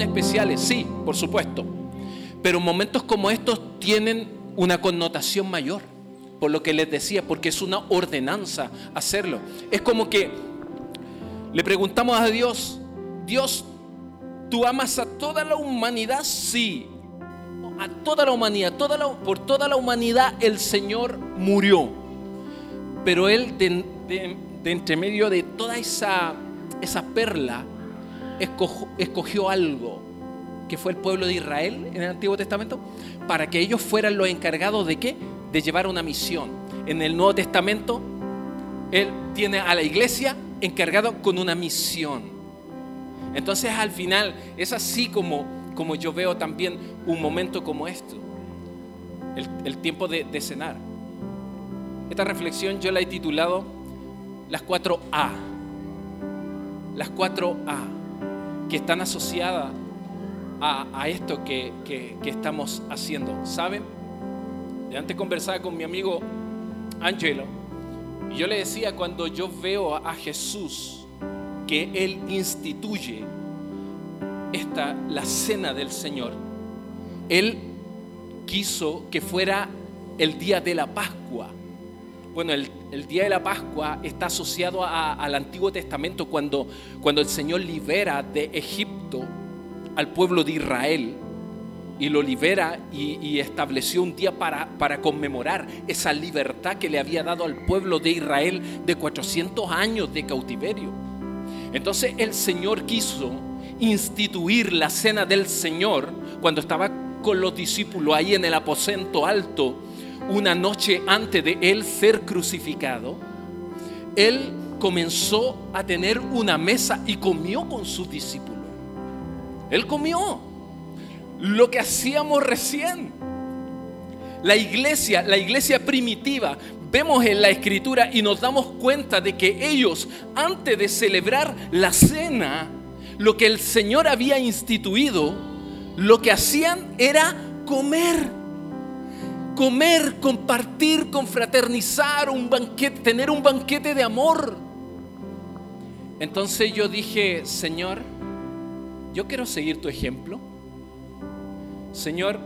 especiales, sí, por supuesto. Pero momentos como estos tienen una connotación mayor, por lo que les decía, porque es una ordenanza hacerlo. Es como que le preguntamos a Dios, Dios, ¿tú amas a toda la humanidad? Sí, a toda la humanidad, toda por toda la humanidad el Señor murió. Pero Él, de, entre medio de toda esa, esa perla, escogió algo, que fue el pueblo de Israel en el Antiguo Testamento, para que ellos fueran los encargados de qué? De llevar una misión. En el Nuevo Testamento, Él tiene a la iglesia encargado con una misión. Entonces al final es así como como yo veo también un momento como esto, el, tiempo de, cenar. Esta reflexión yo la he titulado Las cuatro A. Las cuatro A, que están asociadas a, esto que, que, estamos haciendo. ¿Saben? De antes conversaba con mi amigo Angelo y yo le decía cuando yo veo a Jesús que Él instituye esta, la cena del Señor, Él quiso que fuera el día de la Pascua. Bueno, el, día de la Pascua está asociado al Antiguo Testamento cuando, cuando el Señor libera de Egipto al pueblo de Israel y lo libera y, estableció un día para, para, conmemorar esa libertad que le había dado al pueblo de Israel de 400 años de cautiverio. Entonces el Señor quiso instituir la cena del Señor cuando estaba con los discípulos ahí en el aposento alto una noche antes de él ser crucificado, él comenzó a tener una mesa y comió con sus discípulos. Él comió lo que hacíamos recién. La iglesia, la iglesia primitiva, vemos en la escritura y nos damos cuenta de que ellos, antes de celebrar la cena, lo que el Señor había instituido, lo que hacían era comer. Comer, compartir, confraternizar, un banquete, tener un banquete de amor. Entonces yo dije, Señor, yo quiero seguir tu ejemplo. Señor,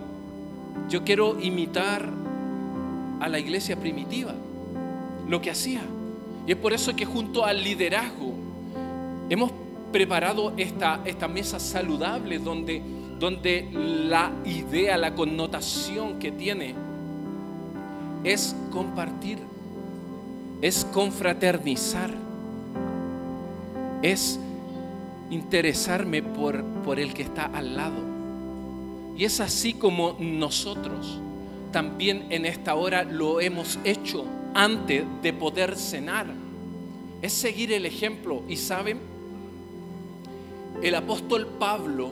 yo quiero imitar a la iglesia primitiva, lo que hacía. Y es por eso que junto al liderazgo hemos preparado esta, esta mesa saludable donde, donde la idea, la connotación que tiene es compartir, es confraternizar, es interesarme por, por el que está al lado. Y es así como nosotros también en esta hora lo hemos hecho antes de poder cenar. Es seguir el ejemplo. Y saben, el apóstol Pablo,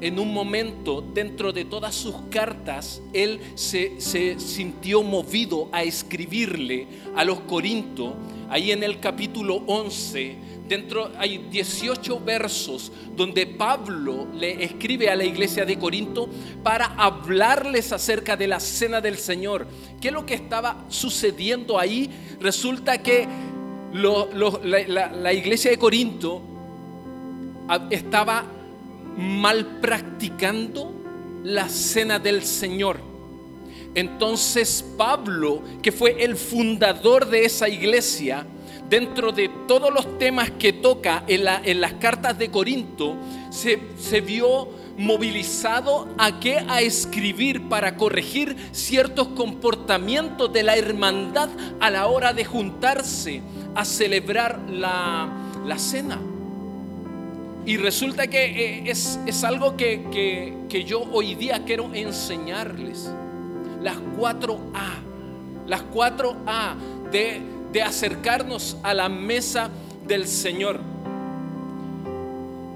en un momento, dentro de todas sus cartas, él se, sintió movido a escribirle a los Corintios, ahí en el capítulo 11, dentro hay 18 versos donde Pablo le escribe a la iglesia de Corinto para hablarles acerca de la cena del Señor. ¿Qué es lo que estaba sucediendo ahí? Resulta que la, la iglesia de Corinto estaba mal practicando la cena del Señor. Entonces Pablo, que fue el fundador de esa iglesia, dentro de todos los temas que toca en, las cartas de Corinto, se, vio movilizado a qué? A escribir para corregir ciertos comportamientos de la hermandad a la hora de juntarse a celebrar la, la cena. Y resulta que eh, es, algo que, yo hoy día quiero enseñarles. Las cuatro A. Las cuatro A de, de acercarnos a la mesa del Señor.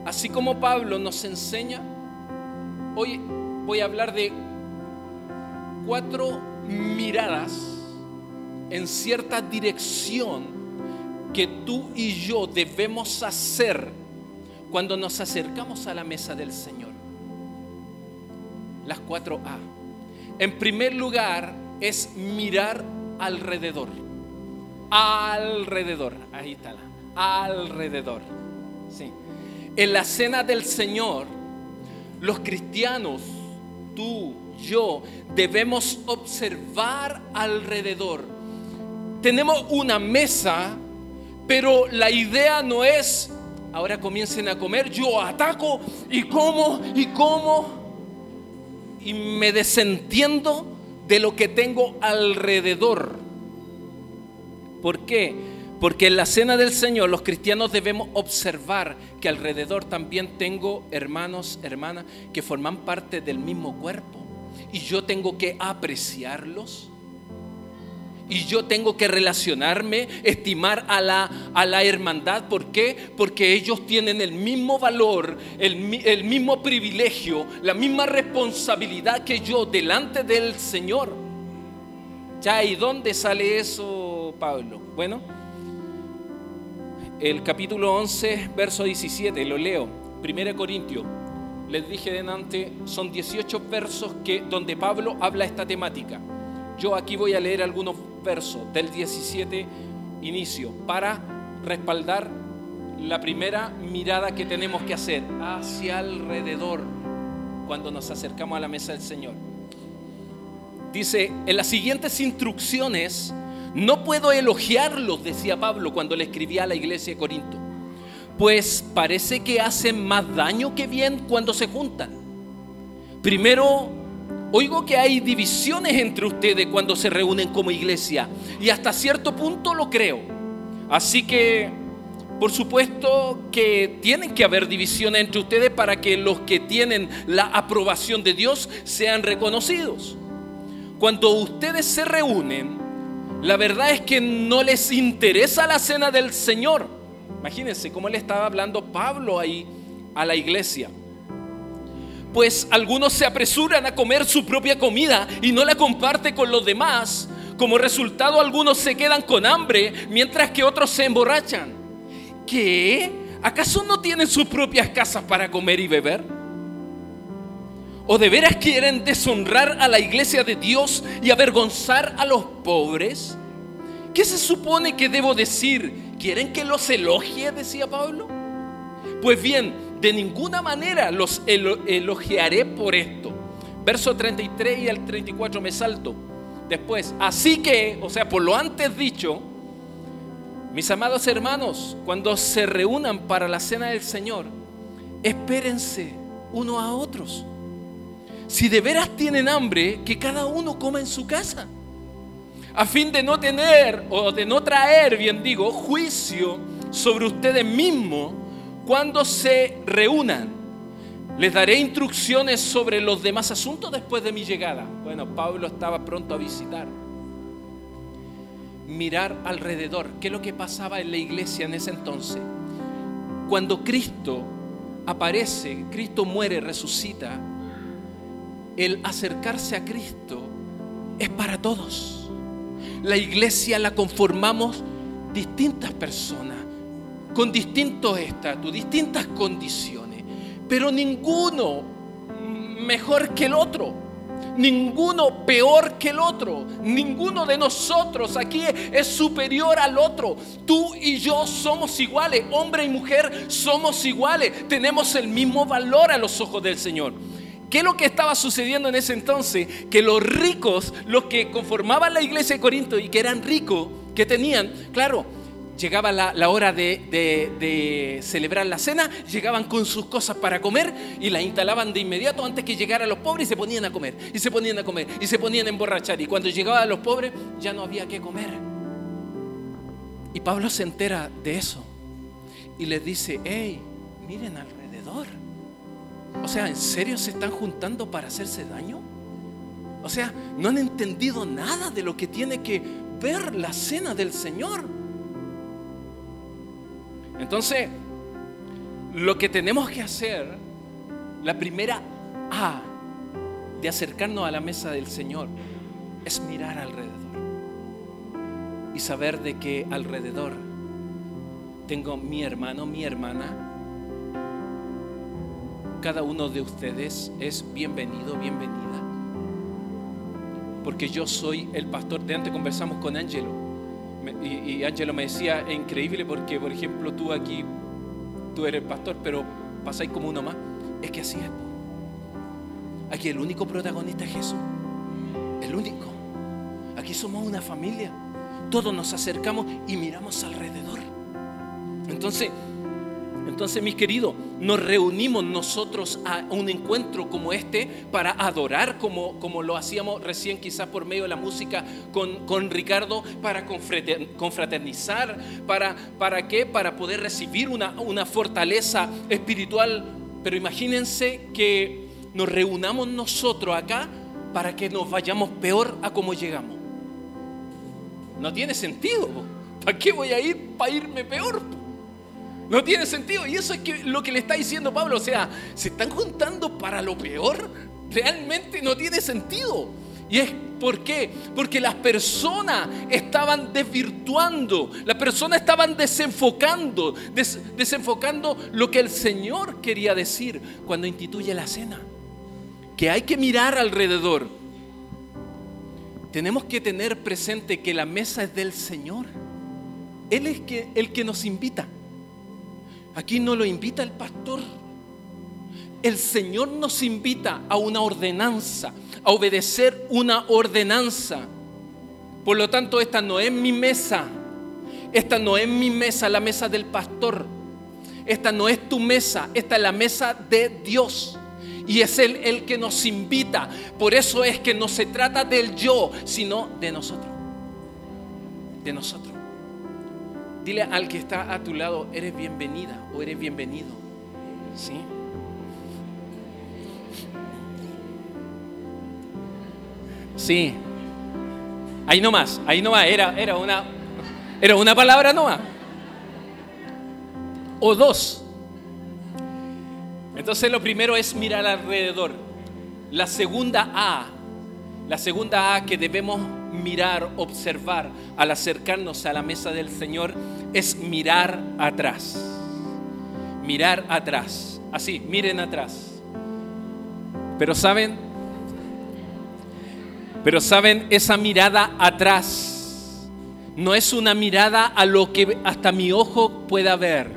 Así como Pablo nos enseña, hoy voy a hablar de cuatro miradas en cierta dirección que tú y yo debemos hacer cuando nos acercamos a la mesa del Señor. Las cuatro A. En primer lugar es mirar alrededor. Alrededor. Ahí está la. Alrededor. Sí. En la cena del Señor, los cristianos, tú, yo, debemos observar alrededor. Tenemos una mesa, pero la idea no es, ahora comiencen a comer, yo ataco y como y como y me desentiendo de lo que tengo alrededor. ¿Por qué? Porque en la cena del Señor los cristianos debemos observar que alrededor también tengo hermanos, hermanas que forman parte del mismo cuerpo. Y yo tengo que apreciarlos. Y yo tengo que relacionarme, estimar a la, a la hermandad. ¿Por qué? Porque ellos tienen el mismo valor, el, el mismo privilegio, la misma responsabilidad que yo delante del Señor. Ya, ¿y dónde sale eso, Pablo? Bueno, el capítulo 11, verso 17, lo leo. 1 Corintios, les dije delante, son 18 versos que, donde Pablo habla esta temática. Yo aquí voy a leer algunos versos del 17 inicio para respaldar la primera mirada que tenemos que hacer hacia alrededor cuando nos acercamos a la mesa del Señor. Dice, en las siguientes instrucciones no puedo elogiarlos, decía Pablo cuando le escribía a la iglesia de Corinto, pues parece que hacen más daño que bien cuando se juntan. Primero, oigo que hay divisiones entre ustedes cuando se reúnen como iglesia y hasta cierto punto lo creo. Así que, por supuesto que tienen que haber divisiones entre ustedes para que los que tienen la aprobación de Dios sean reconocidos. Cuando ustedes se reúnen, la verdad es que no les interesa la cena del Señor. Imagínense cómo le estaba hablando Pablo ahí a la iglesia. Pues algunos se apresuran a comer su propia comida y no la comparte con los demás. Como resultado algunos se quedan con hambre mientras que otros se emborrachan. ¿Qué? ¿Acaso no tienen sus propias casas para comer y beber? ¿O de veras quieren deshonrar a la iglesia de Dios y avergonzar a los pobres? ¿Qué se supone que debo decir? ¿Quieren que los elogie? Decía Pablo. Pues bien, de ninguna manera los elogiaré por esto. Verso 33 y al 34 me salto. Después, así que, o sea, por lo antes dicho, mis amados hermanos, cuando se reúnan para la cena del Señor, espérense uno a otros si de veras tienen hambre, que cada uno coma en su casa, a fin de no tener o de no traer, bien digo, juicio sobre ustedes mismos cuando se reúnan. Les daré instrucciones sobre los demás asuntos después de mi llegada. Bueno, Pablo estaba pronto a visitar. Mirar alrededor, ¿qué es lo que pasaba en la iglesia en ese entonces? Cuando Cristo aparece, Cristo muere, resucita, el acercarse a Cristo es para todos. La iglesia la conformamos distintas personas, con distintos estatus, distintas condiciones, pero ninguno mejor que el otro. Ninguno peor que el otro. Ninguno de nosotros aquí es superior al otro. Tú y yo somos iguales. Hombre y mujer somos iguales. Tenemos el mismo valor a los ojos del Señor. ¿Qué es lo que estaba sucediendo en ese entonces? Que los ricos, los que conformaban la iglesia de Corinto y que eran ricos, que tenían, claro, llegaba la, hora de, celebrar la cena, llegaban con sus cosas para comer y las instalaban de inmediato antes que llegaran los pobres y se ponían a comer, y se ponían a comer, y se ponían a emborrachar. Y cuando llegaban los pobres ya no había que comer. Y Pablo se entera de eso y les dice, hey, miren alrededor. O sea, ¿en serio se están juntando para hacerse daño? O sea, no han entendido nada de lo que tiene que ver la cena del Señor. Entonces, lo que tenemos que hacer, la primera A de acercarnos a la mesa del Señor, es mirar alrededor y saber de que alrededor tengo mi hermano, mi hermana, cada uno de ustedes es bienvenido, bienvenida. Porque yo soy el pastor. De antes conversamos con Ángelo. Y Ángelo me decía, es increíble porque, por ejemplo, tú aquí, tú eres pastor, pero pasáis como uno más. Es que así es. Aquí el único protagonista es Jesús. El único. Aquí somos una familia. Todos nos acercamos y miramos alrededor. Entonces, entonces, mis queridos, nos reunimos nosotros a un encuentro como este para adorar como, como lo hacíamos recién quizás por medio de la música con, con Ricardo, para confraternizar, para, ¿para qué? Para poder recibir una, una fortaleza espiritual. Pero imagínense que nos reunamos nosotros acá para que nos vayamos peor a como llegamos. No tiene sentido. ¿Para qué voy a ir para irme peor? No tiene sentido. Y eso es que, lo que le está diciendo Pablo. O sea, se están juntando para lo peor. Realmente no tiene sentido. ¿Y es por qué? Porque las personas estaban desvirtuando, las personas estaban desenfocando, desenfocando lo que el Señor quería decir cuando instituye la cena. Que hay que mirar alrededor. Tenemos que tener presente que la mesa es del Señor. Él es el que nos invita. Aquí no lo invita el pastor. El Señor nos invita a una ordenanza, a obedecer una ordenanza. Por lo tanto, esta no es mi mesa. Esta no es mi mesa, la mesa del pastor. Esta no es tu mesa, esta es la mesa de Dios. Y es Él el que nos invita. Por eso es que no se trata del yo, sino de nosotros. De nosotros. Dile al que está a tu lado, eres bienvenida o eres bienvenido. ¿Sí? Sí. Ahí nomás, ahí nomás, era, era, una, era una palabra nomás. O dos. Entonces lo primero es mirar alrededor. La segunda A, la segunda A que debemos mirar, observar al acercarnos a la mesa del Señor es mirar atrás. Mirar atrás. Así, miren atrás. Pero saben, pero saben, esa mirada atrás no es una mirada a lo que hasta mi ojo pueda ver,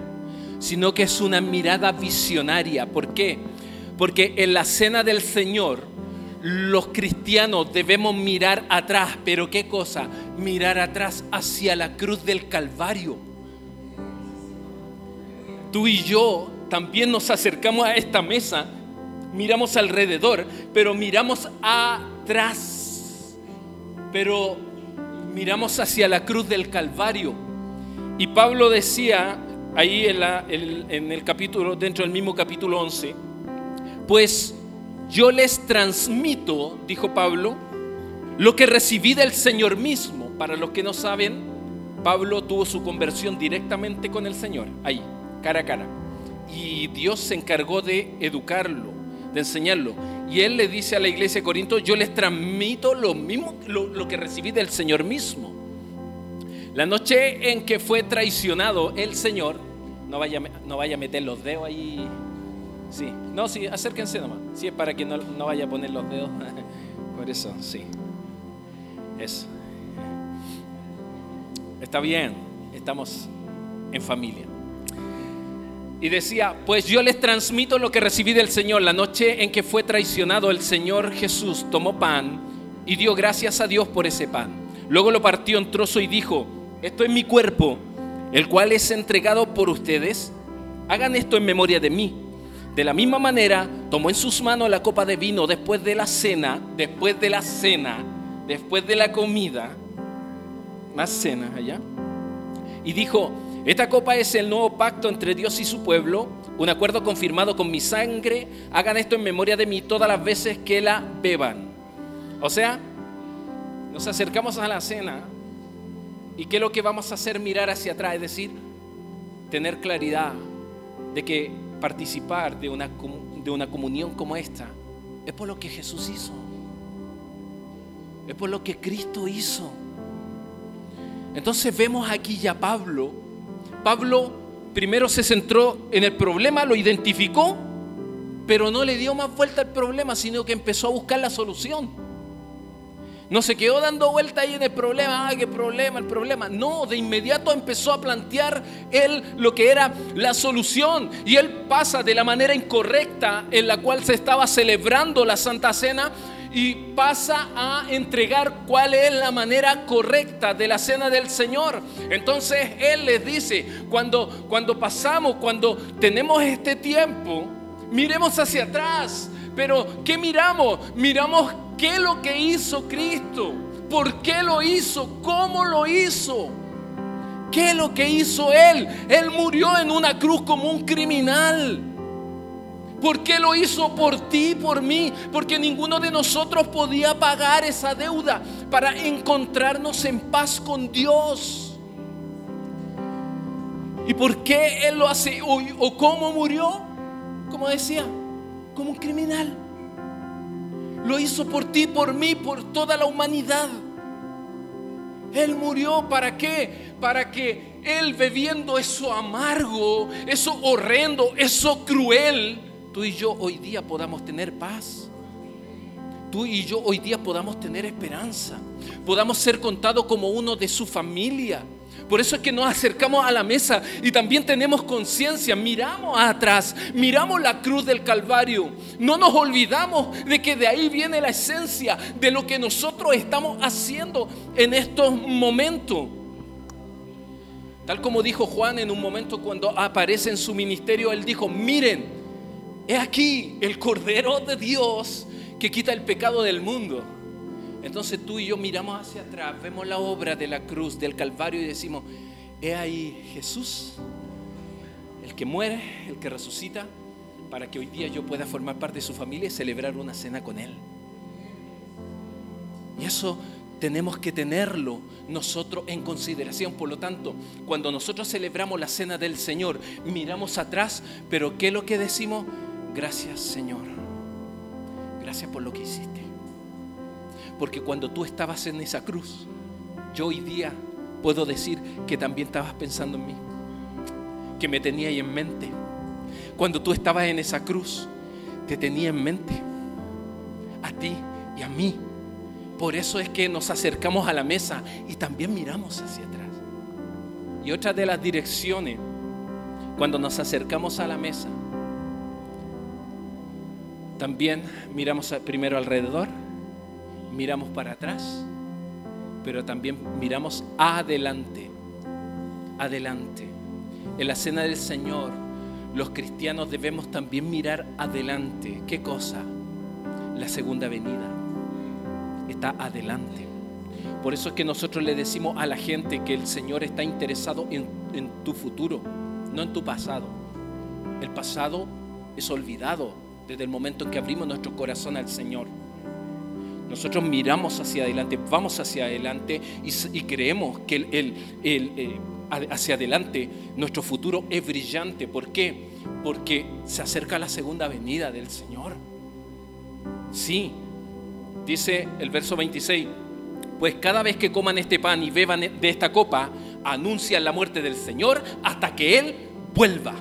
sino que es una mirada visionaria. ¿Por qué? Porque en la cena del Señor, los cristianos debemos mirar atrás, pero ¿qué cosa? Mirar atrás hacia la cruz del Calvario. Tú y yo también nos acercamos a esta mesa, miramos alrededor, pero miramos atrás, pero miramos hacia la cruz del Calvario. Y Pablo decía ahí en, en el capítulo, dentro del mismo capítulo 11, pues yo les transmito, dijo Pablo, lo que recibí del Señor mismo. Para los que no saben, Pablo tuvo su conversión directamente con el Señor, ahí, cara a cara. Y Dios se encargó de educarlo, de enseñarlo. Y él le dice a la iglesia de Corinto, yo les transmito lo mismo, lo, que recibí del Señor mismo. La noche en que fue traicionado el Señor, no vaya, no vaya a meter los dedos ahí Sí, no, sí, acérquense nomás. Sí, es para que no, no vaya a poner los dedos. Por eso, sí. Eso. Está bien, estamos en familia. Y decía, pues yo les transmito lo que recibí del Señor. La noche en que fue traicionado el Señor Jesús tomó pan y dio gracias a Dios por ese pan. Luego lo partió en trozo y dijo, esto es mi cuerpo, el cual es entregado por ustedes. Hagan esto en memoria de mí. De la misma manera, tomó en sus manos la copa de vino después de la cena, después de la cena, después de la comida, más cena allá, y dijo, esta copa es el nuevo pacto entre Dios y su pueblo, un acuerdo confirmado con mi sangre, hagan esto en memoria de mí todas las veces que la beban. O sea, nos acercamos a la cena. Y ¿qué es lo que vamos a hacer? Mirar hacia atrás, es decir, tener claridad de que participar de una, de una comunión como esta es por lo que Jesús hizo. Es por lo que Cristo hizo. Entonces vemos aquí ya Pablo. Pablo primero se centró en el problema, lo identificó, pero no le dio más vuelta al problema, sino que empezó a buscar la solución. No se quedó dando vuelta ahí en el problema, ay, qué problema, el problema. No, de inmediato empezó a plantear él lo que era la solución. Y él pasa de la manera incorrecta en la cual se estaba celebrando la Santa Cena y pasa a entregar cuál es la manera correcta de la cena del Señor. Entonces Él les dice, cuando, cuando pasamos, cuando tenemos este tiempo, miremos hacia atrás. Pero ¿qué miramos? Miramos qué es lo que hizo Cristo, por qué lo hizo, cómo lo hizo. ¿Qué es lo que hizo Él? Él murió en una cruz como un criminal. ¿Por qué lo hizo por ti, por mí? Porque ninguno de nosotros podía pagar esa deuda para encontrarnos en paz con Dios. ¿Y por qué Él lo hace? ¿O, o cómo murió? Como decía, como un criminal. Lo hizo por ti, por mí, por toda la humanidad. Él murió para qué? Para que Él bebiendo eso amargo, eso horrendo, eso cruel, tú y yo hoy día podamos tener paz. Tú y yo hoy día podamos tener esperanza. Podamos ser contados como uno de su familia. Por eso es que nos acercamos a la mesa y también tenemos conciencia, miramos atrás, miramos la cruz del Calvario. No nos olvidamos de que de ahí viene la esencia de lo que nosotros estamos haciendo en estos momentos. Tal como dijo Juan en un momento cuando aparece en su ministerio, él dijo, miren, He aquí el Cordero de Dios que quita el pecado del mundo. Entonces tú y yo miramos hacia atrás, vemos la obra de la cruz, del Calvario y decimos, he ahí Jesús, el que muere, el que resucita, para que hoy día yo pueda formar parte de su familia y celebrar una cena con Él. Y eso tenemos que tenerlo nosotros en consideración. Por lo tanto, cuando nosotros celebramos la cena del Señor, miramos atrás, pero ¿qué es lo que decimos? Gracias Señor. Gracias por lo que hiciste. Porque cuando tú estabas en esa cruz, yo hoy día puedo decir que también estabas pensando en mí. Que me tenía ahí en mente. Cuando tú estabas en esa cruz, te tenía en mente. A ti y a mí. Por eso es que nos acercamos a la mesa y también miramos hacia atrás. Y otra de las direcciones, cuando nos acercamos a la mesa, también miramos primero alrededor, miramos para atrás, pero también miramos adelante, adelante. En la cena del Señor, los cristianos debemos también mirar adelante. ¿Qué cosa? La segunda venida. Está adelante. Por eso es que nosotros le decimos a la gente que el Señor está interesado en, en tu futuro, no en tu pasado. El pasado es olvidado, desde el momento en que abrimos nuestro corazón al Señor. Nosotros miramos hacia adelante, vamos hacia adelante y, creemos que eh, hacia adelante nuestro futuro es brillante. ¿Por qué? Porque se acerca la segunda venida del Señor. Sí, dice el verso 26, pues cada vez que coman este pan y beban de esta copa, anuncian la muerte del Señor hasta que Él vuelva.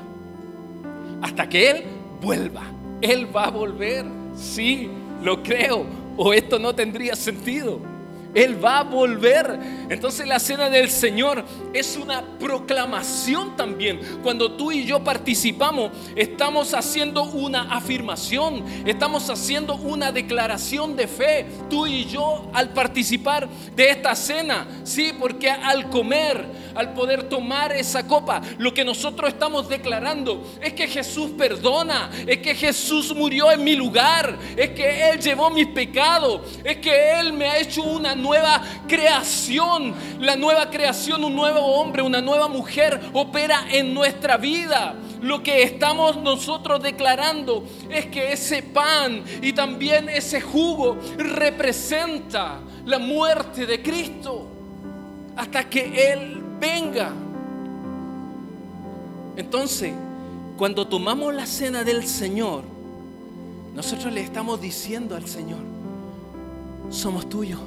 Hasta que Él vuelva. Él va a volver. Sí, lo creo. O esto no tendría sentido. Él va a volver. Entonces la cena del Señor es una proclamación también. Cuando tú y yo participamos, estamos haciendo una afirmación, estamos haciendo una declaración de fe. Tú y yo al participar de esta cena, sí, porque al comer, al poder tomar esa copa, lo que nosotros estamos declarando es que Jesús perdona, es que Jesús murió en mi lugar, es que Él llevó mis pecados, es que Él me ha hecho una nueva creación. La nueva creación, un nuevo hombre, una nueva mujer opera en nuestra vida. Lo que estamos nosotros declarando es que ese pan y también ese jugo representa la muerte de Cristo hasta que Él venga. Entonces, cuando tomamos la cena del Señor, nosotros le estamos diciendo al Señor, somos tuyos.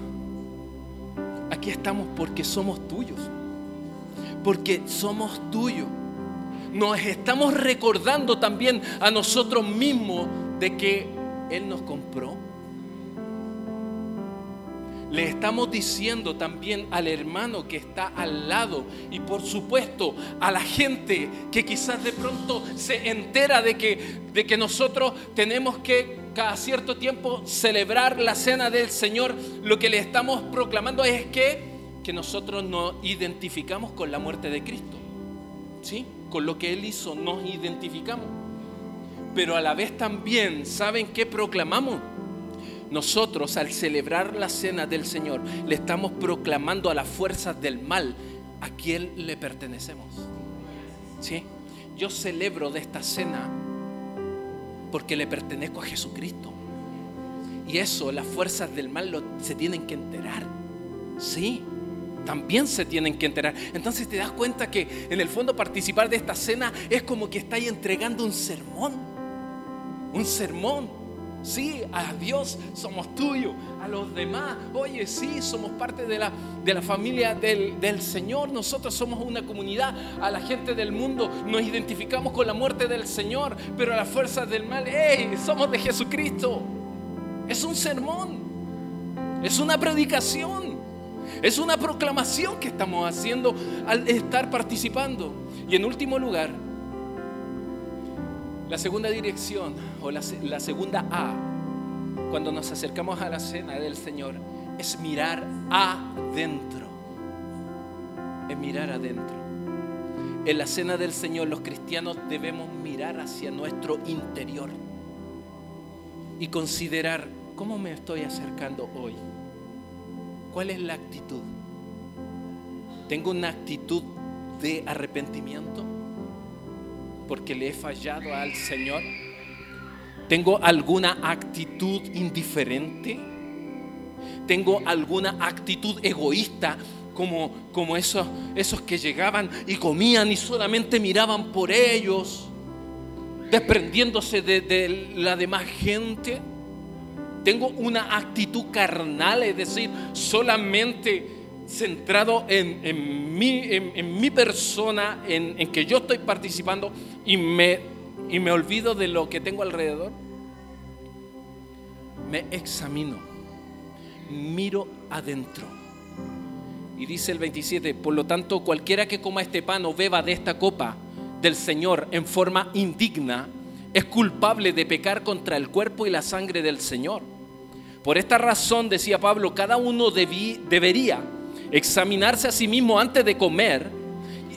Aquí estamos porque somos tuyos. Porque somos tuyos. Nos estamos recordando también a nosotros mismos de que Él nos compró. le estamos diciendo también al hermano que está al lado y por supuesto a la gente que quizás de pronto se entera de que, de que nosotros tenemos que cada cierto tiempo celebrar la cena del Señor, lo que le estamos proclamando es que, que nosotros nos identificamos con la muerte de Cristo. ¿Sí? Con lo que Él hizo nos identificamos. Pero a la vez también, ¿saben qué proclamamos? nosotros al celebrar la cena del Señor le estamos proclamando a las fuerzas del mal a quién le pertenecemos. ¿Sí? Yo celebro de esta cena porque le pertenezco a Jesucristo. Y eso, las fuerzas del mal se tienen que enterar. Sí, también se tienen que enterar. Entonces te das cuenta que en el fondo participar de esta cena es como que estáis entregando un sermón. Un sermón Sí, a Dios somos tuyos, a los demás, oye, sí, somos parte de la, de la familia del, del, Señor, nosotros somos una comunidad, a la gente del mundo nos identificamos con la muerte del Señor, pero a las fuerzas del mal, somos de Jesucristo. Es un sermón, es una predicación, es una proclamación que estamos haciendo al estar participando. Y en último lugar, la segunda dirección o la, segunda A, cuando nos acercamos a la cena del Señor, es mirar adentro. Es mirar adentro. En la cena del Señor los cristianos debemos mirar hacia nuestro interior y considerar cómo me estoy acercando hoy. ¿Cuál es la actitud? ¿Tengo una actitud de arrepentimiento? porque le he fallado al Señor? ¿Tengo alguna actitud indiferente? ¿Tengo alguna actitud egoísta como, como esos, esos que llegaban y comían y solamente miraban por ellos, desprendiéndose de, de la demás gente? ¿Tengo una actitud carnal, es decir, solamente centrado en, en, mi, en, mi, persona, en, que yo estoy participando y me, y me olvido de lo que tengo alrededor? Me examino, miro adentro. Y dice el 27, por lo tanto, cualquiera que coma este pan o beba de esta copa del Señor en forma indigna, es culpable de pecar contra el cuerpo y la sangre del Señor. Por esta razón, decía Pablo, cada uno debería examinarse a sí mismo antes de comer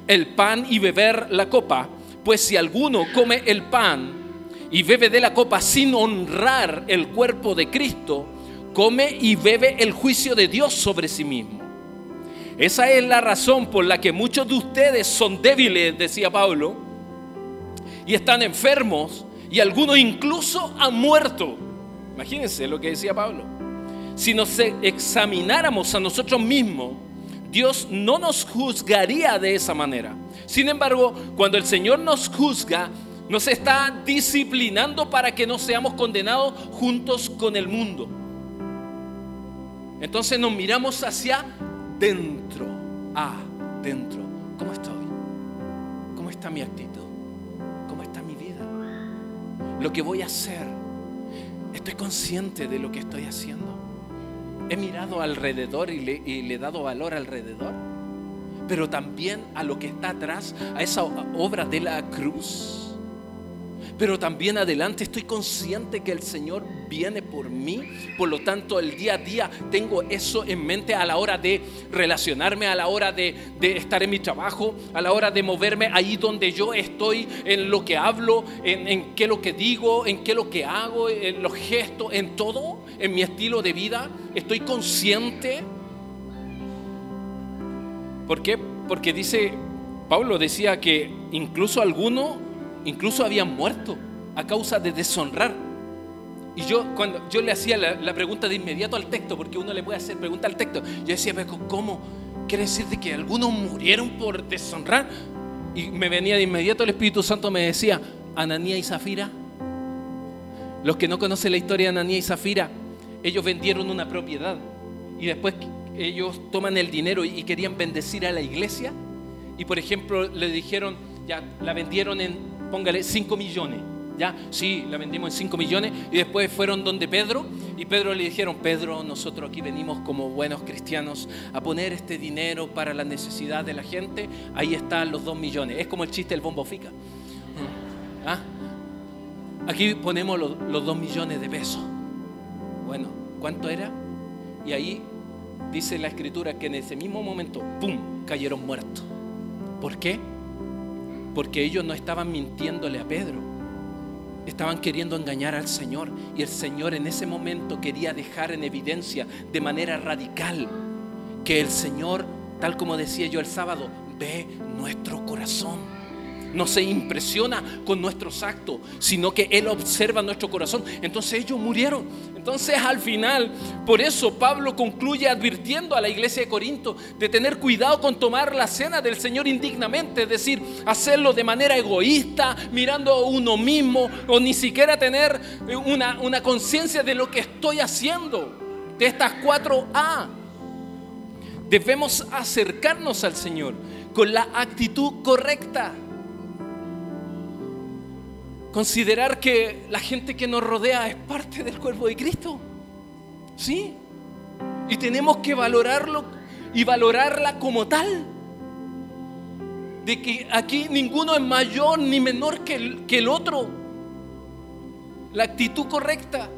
el pan y beber la copa, pues si alguno come el pan y bebe de la copa sin honrar el cuerpo de Cristo, come y bebe el juicio de Dios sobre sí mismo. Esa es la razón por la que muchos de ustedes son débiles, decía Pablo, y están enfermos, y algunos incluso han muerto. Imagínense lo que decía Pablo si nos examináramos a nosotros mismos, Dios no nos juzgaría de esa manera. Sin embargo, cuando el Señor nos juzga, nos está disciplinando para que no seamos condenados juntos con el mundo. Entonces nos miramos hacia dentro, adentro. ¿Cómo estoy? ¿Cómo está mi actitud? ¿Cómo está mi vida? Lo que voy a hacer. ¿Estoy consciente de lo que estoy haciendo? He mirado alrededor y le, he dado valor alrededor, pero también a lo que está atrás, a esa obra de la cruz pero también adelante estoy consciente que el Señor viene por mí. Por lo tanto, el día a día tengo eso en mente a la hora de relacionarme, a la hora de, estar en mi trabajo, a la hora de moverme ahí donde yo estoy, en lo que hablo, en, en qué lo que digo, en qué lo que hago, en los gestos, en todo, en mi estilo de vida. Estoy consciente. ¿Por qué? Porque dice, Pablo decía que incluso algunos incluso habían muerto a causa de deshonrar. Y yo, cuando yo le hacía la, pregunta de inmediato al texto, porque uno le puede hacer pregunta al texto, yo decía, ¿cómo? ¿Quiere decir de que algunos murieron por deshonrar? Y me venía de inmediato el Espíritu Santo, me decía, Ananía y Zafira. Los que no conocen la historia de Ananía y Zafira, ellos vendieron una propiedad y después ellos toman el dinero y querían bendecir a la iglesia. Y por ejemplo, le dijeron, ya la vendieron en póngale 5 millones. Ya, sí, la vendimos en 5 millones y después fueron donde Pedro y Pedro le dijeron, Pedro, nosotros aquí venimos como buenos cristianos a poner este dinero para la necesidad de la gente, ahí están los 2 millones. Es como el chiste del bombo fica. ¿Ah? Aquí ponemos los, los 2 millones de pesos. Bueno, ¿cuánto era? Y ahí dice la escritura que en ese mismo momento, ¡pum!, cayeron muertos. ¿Por qué? Porque ellos no estaban mintiéndole a Pedro. Estaban queriendo engañar al Señor y el Señor en ese momento quería dejar en evidencia de manera radical que el Señor, tal como decía yo el sábado, ve nuestro corazón no se impresiona con nuestros actos, sino que Él observa nuestro corazón. Entonces ellos murieron. Entonces al final, por eso Pablo concluye advirtiendo a la iglesia de Corinto de tener cuidado con tomar la cena del Señor indignamente, es decir, hacerlo de manera egoísta, mirando a uno mismo, o ni siquiera tener una, una conciencia de lo que estoy haciendo, de estas cuatro A. Debemos acercarnos al Señor con la actitud correcta. Considerar que la gente que nos rodea es parte del cuerpo de Cristo. Sí. Y tenemos que valorarlo y valorarla como tal. De que aquí ninguno es mayor ni menor que el, que el otro. La actitud correcta.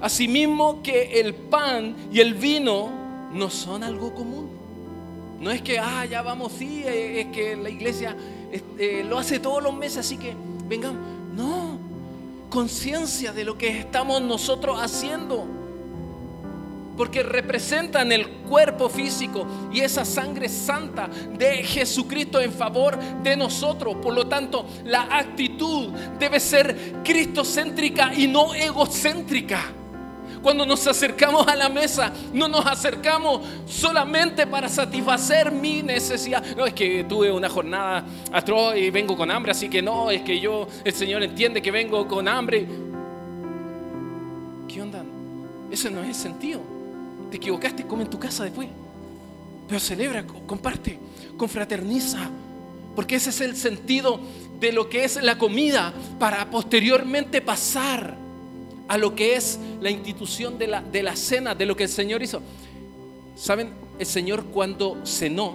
Asimismo que el pan y el vino no son algo común. No es que, ah, ya vamos, sí, es que la iglesia eh, lo hace todos los meses, así que vengamos. No, conciencia de lo que estamos nosotros haciendo. Porque representan el cuerpo físico y esa sangre santa de Jesucristo en favor de nosotros. Por lo tanto, la actitud debe ser cristocéntrica y no egocéntrica. Cuando nos acercamos a la mesa, no nos acercamos solamente para satisfacer mi necesidad. No, es que tuve una jornada atroz y vengo con hambre, así que no, es que yo, el Señor entiende que vengo con hambre. ¿Qué onda? Ese no es el sentido. Te equivocaste, come en tu casa después. Pero celebra, comparte, confraterniza. Porque ese es el sentido de lo que es la comida para posteriormente pasar a lo que es la institución de la, de la cena, de lo que el Señor hizo. ¿Saben? El Señor cuando cenó,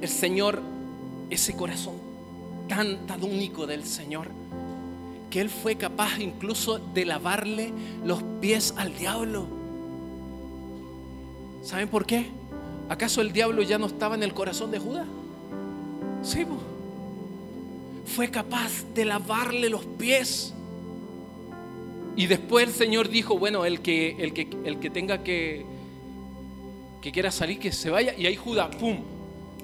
el Señor, ese corazón tan, tan único del Señor, que Él fue capaz incluso de lavarle los pies al diablo. ¿Saben por qué? ¿Acaso el diablo ya no estaba en el corazón de Judas? Sí, fue capaz de lavarle los pies. Y después el Señor dijo, bueno, el que, el que, el que tenga que, que quiera salir, que se vaya. Y ahí Judas, ¡pum!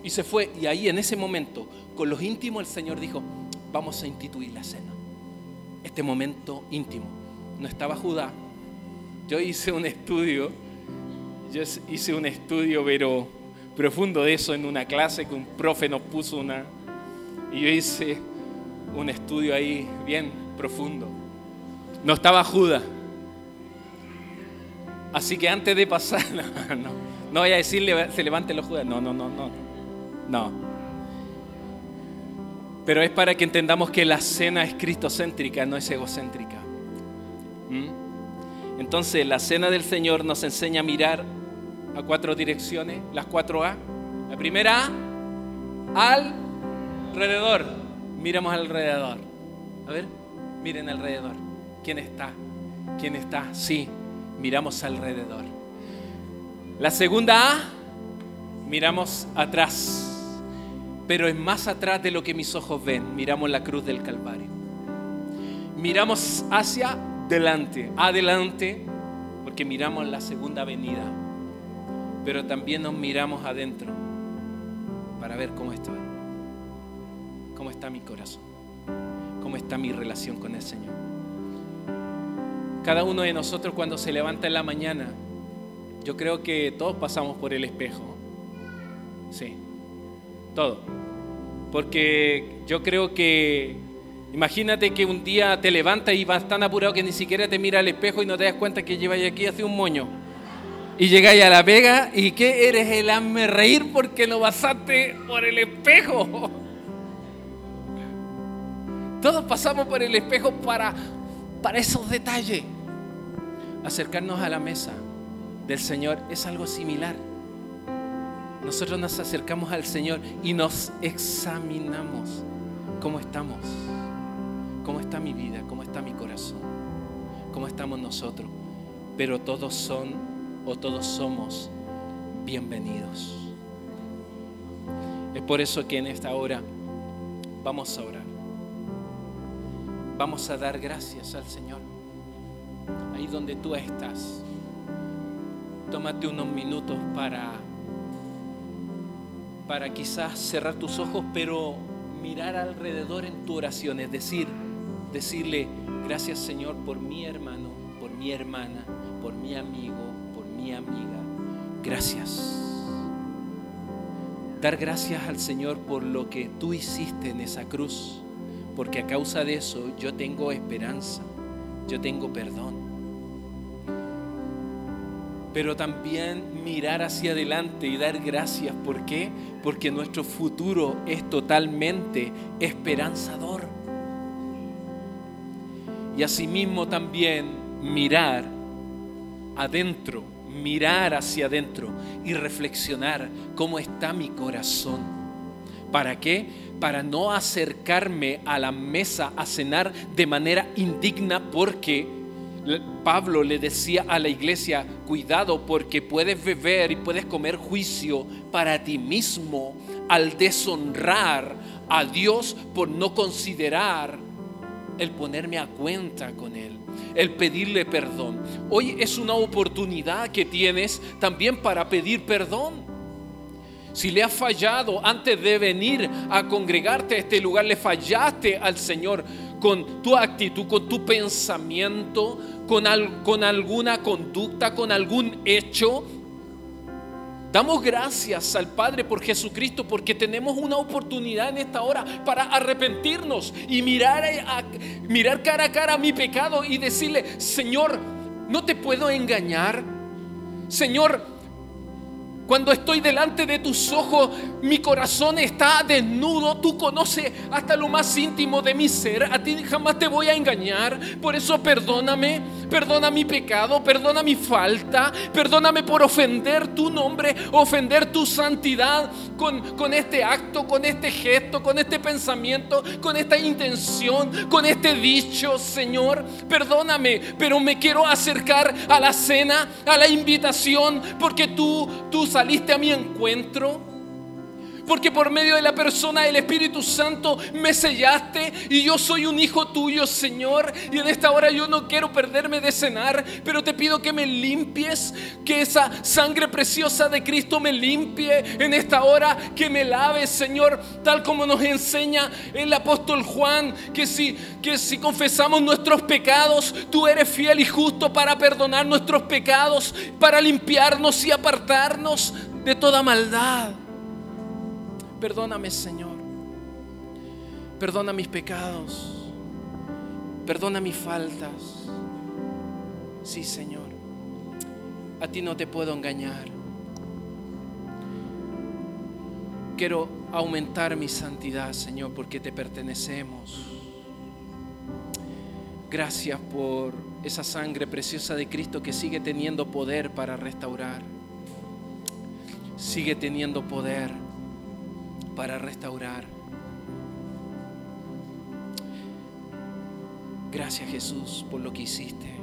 Y se fue. Y ahí en ese momento, con los íntimos, el Señor dijo, vamos a instituir la cena. Este momento íntimo. No estaba Judá. Yo hice un estudio, yo hice un estudio, pero profundo de eso en una clase que un profe nos puso una... Y yo hice un estudio ahí bien profundo. No estaba Judas. Así que antes de pasar, no, no, voy a decirle, se levanten los Judas. No, no, no, no. No. Pero es para que entendamos que la cena es cristocéntrica, no es egocéntrica. ¿Mm? Entonces, la cena del Señor nos enseña a mirar a cuatro direcciones, las cuatro A. La primera A, alrededor. Miramos alrededor. A ver, miren alrededor. ¿Quién está? ¿Quién está? Sí, miramos alrededor. La segunda A, miramos atrás. Pero es más atrás de lo que mis ojos ven. Miramos la cruz del Calvario. Miramos hacia delante, adelante, porque miramos la segunda venida. Pero también nos miramos adentro para ver cómo estoy. Cómo está mi corazón. Cómo está mi relación con el Señor. Cada uno de nosotros cuando se levanta en la mañana, yo creo que todos pasamos por el espejo. Sí, todo. Porque yo creo que, imagínate que un día te levantas y vas tan apurado que ni siquiera te mira al espejo y no te das cuenta que llevas aquí hace un moño. Y llegáis a la pega y que eres el hazme reír porque lo pasaste por el espejo. Todos pasamos por el espejo para, para esos detalles. Acercarnos a la mesa del Señor es algo similar. Nosotros nos acercamos al Señor y nos examinamos cómo estamos, cómo está mi vida, cómo está mi corazón, cómo estamos nosotros. Pero todos son o todos somos bienvenidos. Es por eso que en esta hora vamos a orar. Vamos a dar gracias al Señor. Ahí donde tú estás. Tómate unos minutos para para quizás cerrar tus ojos, pero mirar alrededor en tu oración, es decir, decirle gracias Señor por mi hermano, por mi hermana, por mi amigo, por mi amiga. Gracias. Dar gracias al Señor por lo que tú hiciste en esa cruz, porque a causa de eso yo tengo esperanza, yo tengo perdón pero también mirar hacia adelante y dar gracias. ¿Por qué? Porque nuestro futuro es totalmente esperanzador. Y asimismo también mirar adentro, mirar hacia adentro y reflexionar cómo está mi corazón. ¿Para qué? Para no acercarme a la mesa a cenar de manera indigna porque Pablo le decía a la iglesia, cuidado porque puedes beber y puedes comer juicio para ti mismo al deshonrar a Dios por no considerar el ponerme a cuenta con Él, el pedirle perdón. Hoy es una oportunidad que tienes también para pedir perdón. Si le has fallado antes de venir a congregarte a este lugar, le fallaste al Señor con tu actitud, con tu pensamiento, con, con alguna conducta, con algún hecho. Damos gracias al Padre por Jesucristo porque tenemos una oportunidad en esta hora para arrepentirnos y mirar, mirar cara a cara mi pecado y decirle, Señor, no te puedo engañar. Señor, cuando estoy delante de tus ojos, mi corazón está desnudo. Tú conoces hasta lo más íntimo de mi ser. A ti jamás te voy a engañar. Por eso perdóname. Perdona mi pecado. Perdona mi falta. Perdóname por ofender tu nombre. Ofender tu santidad con, con este acto, con este gesto, con este pensamiento, con esta intención, con este dicho, Señor. Perdóname. Pero me quiero acercar a la cena, a la invitación. Porque tú, tú saliste a mi encuentro porque por medio de la persona del Espíritu Santo me sellaste y yo soy un hijo tuyo, Señor. Y en esta hora yo no quiero perderme de cenar, pero te pido que me limpies, que esa sangre preciosa de Cristo me limpie en esta hora, que me lave, Señor, tal como nos enseña el apóstol Juan, que si, que si confesamos nuestros pecados, tú eres fiel y justo para perdonar nuestros pecados, para limpiarnos y apartarnos de toda maldad. Perdóname, Señor. Perdona mis pecados. Perdona mis faltas. Sí, Señor. A ti no te puedo engañar. Quiero aumentar mi santidad, Señor, porque te pertenecemos. Gracias por esa sangre preciosa de Cristo que sigue teniendo poder para restaurar. Sigue teniendo poder para restaurar. Gracias Jesús por lo que hiciste.